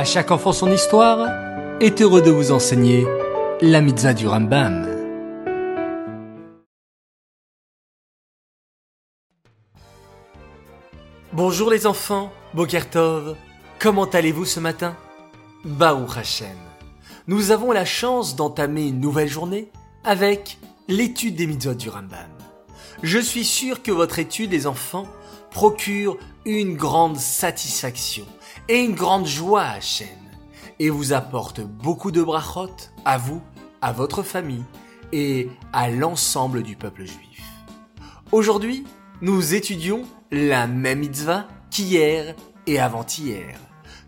À chaque enfant son histoire est heureux de vous enseigner la mitzvah du Rambam. Bonjour les enfants, Bokertov, comment allez-vous ce matin? Baruch Hashem. Nous avons la chance d'entamer une nouvelle journée avec l'étude des mitzvot du Rambam. Je suis sûr que votre étude, les enfants, procure une grande satisfaction et une grande joie à Hachem et vous apporte beaucoup de brachot à vous, à votre famille et à l'ensemble du peuple juif. Aujourd'hui, nous étudions la même mitzvah qu'hier et avant-hier.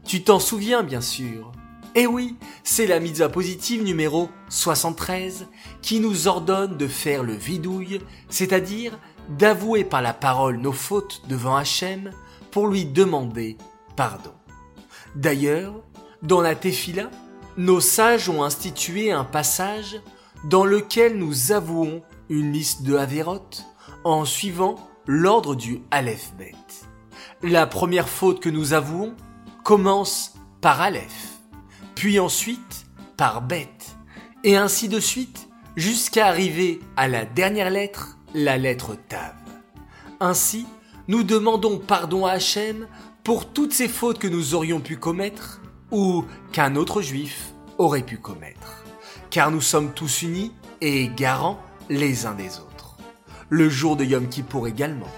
Tu t'en souviens bien sûr. Eh oui, c'est la mitzvah positive numéro 73 qui nous ordonne de faire le vidouille, c'est-à-dire d'avouer par la parole nos fautes devant Hachem pour lui demander pardon. D'ailleurs, dans la Tefila, nos sages ont institué un passage dans lequel nous avouons une liste de Averot en suivant l'ordre du Aleph Bet. La première faute que nous avouons commence par Aleph, puis ensuite par Bet, et ainsi de suite jusqu'à arriver à la dernière lettre, la lettre Tav. Ainsi, nous demandons pardon à Hachem pour toutes ces fautes que nous aurions pu commettre ou qu'un autre juif aurait pu commettre, car nous sommes tous unis et garants les uns des autres. Le jour de Yom Kippour également,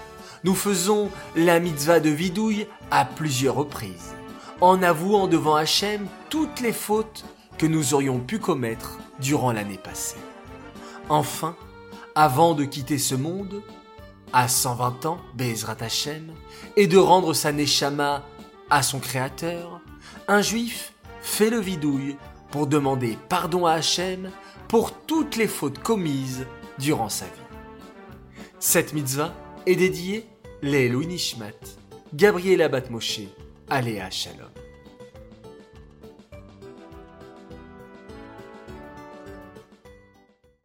nous faisons la mitzvah de vidouille à plusieurs reprises, en avouant devant Hachem toutes les fautes que nous aurions pu commettre durant l'année passée. Enfin, avant de quitter ce monde, à 120 ans, Bezrat Hachem, et de rendre sa Neshama à son Créateur, un juif fait le vidouille pour demander pardon à Hachem pour toutes les fautes commises durant sa vie. Cette mitzvah est dédiée les Nishmat, Gabriel Abat Moshe, Aléa Shalom.